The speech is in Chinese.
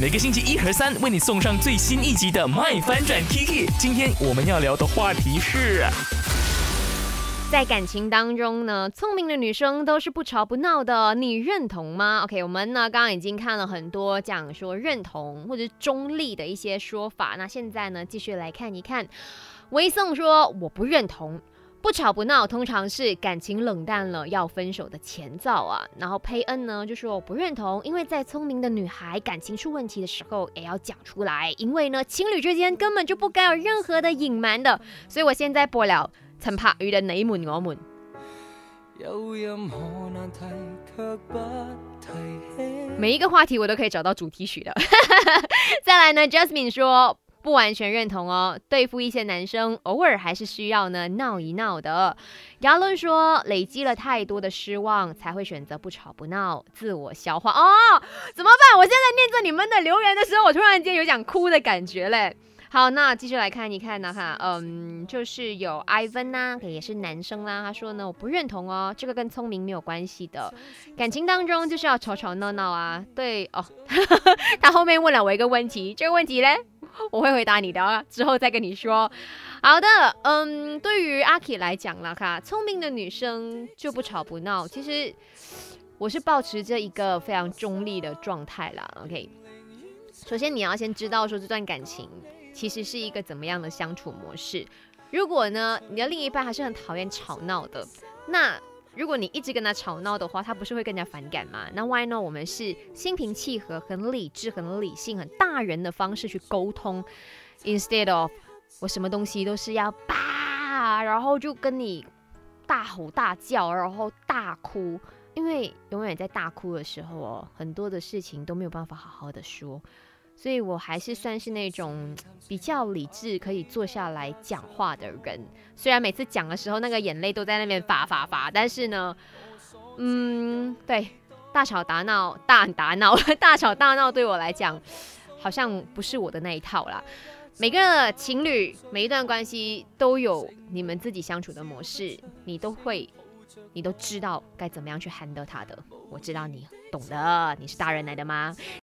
每个星期一和三为你送上最新一集的《麦翻转 Kiki》。今天我们要聊的话题是。在感情当中呢，聪明的女生都是不吵不闹的，你认同吗？OK，我们呢刚刚已经看了很多讲说认同或者中立的一些说法，那现在呢继续来看一看。微送说我不认同，不吵不闹通常是感情冷淡了要分手的前兆啊。然后佩恩呢就说我不认同，因为在聪明的女孩感情出问题的时候也要讲出来，因为呢情侣之间根本就不该有任何的隐瞒的。所以我现在播了。陈柏宇的你们我们，每一个话题我都可以找到主题曲的。再来呢，Jasmine 说不完全认同哦，对付一些男生，偶尔还是需要呢闹一闹的。亚伦说累积了太多的失望，才会选择不吵不闹，自我消化。哦，怎么办？我现在念着你们的留言的时候，我突然间有想哭的感觉嘞。好，那继续来看，一看呢？哈，嗯，就是有 Ivan 呐，也是男生啦。他说呢，我不认同哦，这个跟聪明没有关系的。感情当中就是要吵吵闹闹啊。对哦，他后面问了我一个问题，这个问题嘞，我会回答你的，之后再跟你说。好的，嗯，对于阿 K 来讲了哈，聪明的女生就不吵不闹。其实我是保持着一个非常中立的状态啦。OK，首先你要先知道说这段感情。其实是一个怎么样的相处模式？如果呢，你的另一半还是很讨厌吵闹的，那如果你一直跟他吵闹的话，他不是会更加反感吗？那 why 呢？我们是心平气和、很理智、很理性、很大人的方式去沟通，instead of 我什么东西都是要叭，然后就跟你大吼大叫，然后大哭，因为永远在大哭的时候哦，很多的事情都没有办法好好的说。所以我还是算是那种比较理智，可以坐下来讲话的人。虽然每次讲的时候，那个眼泪都在那边发发发，但是呢，嗯，对，大吵大闹、大打闹、大吵大闹，对我来讲，好像不是我的那一套啦。每个情侣、每一段关系都有你们自己相处的模式，你都会，你都知道该怎么样去 handle 他的。我知道你懂的，你是大人来的吗？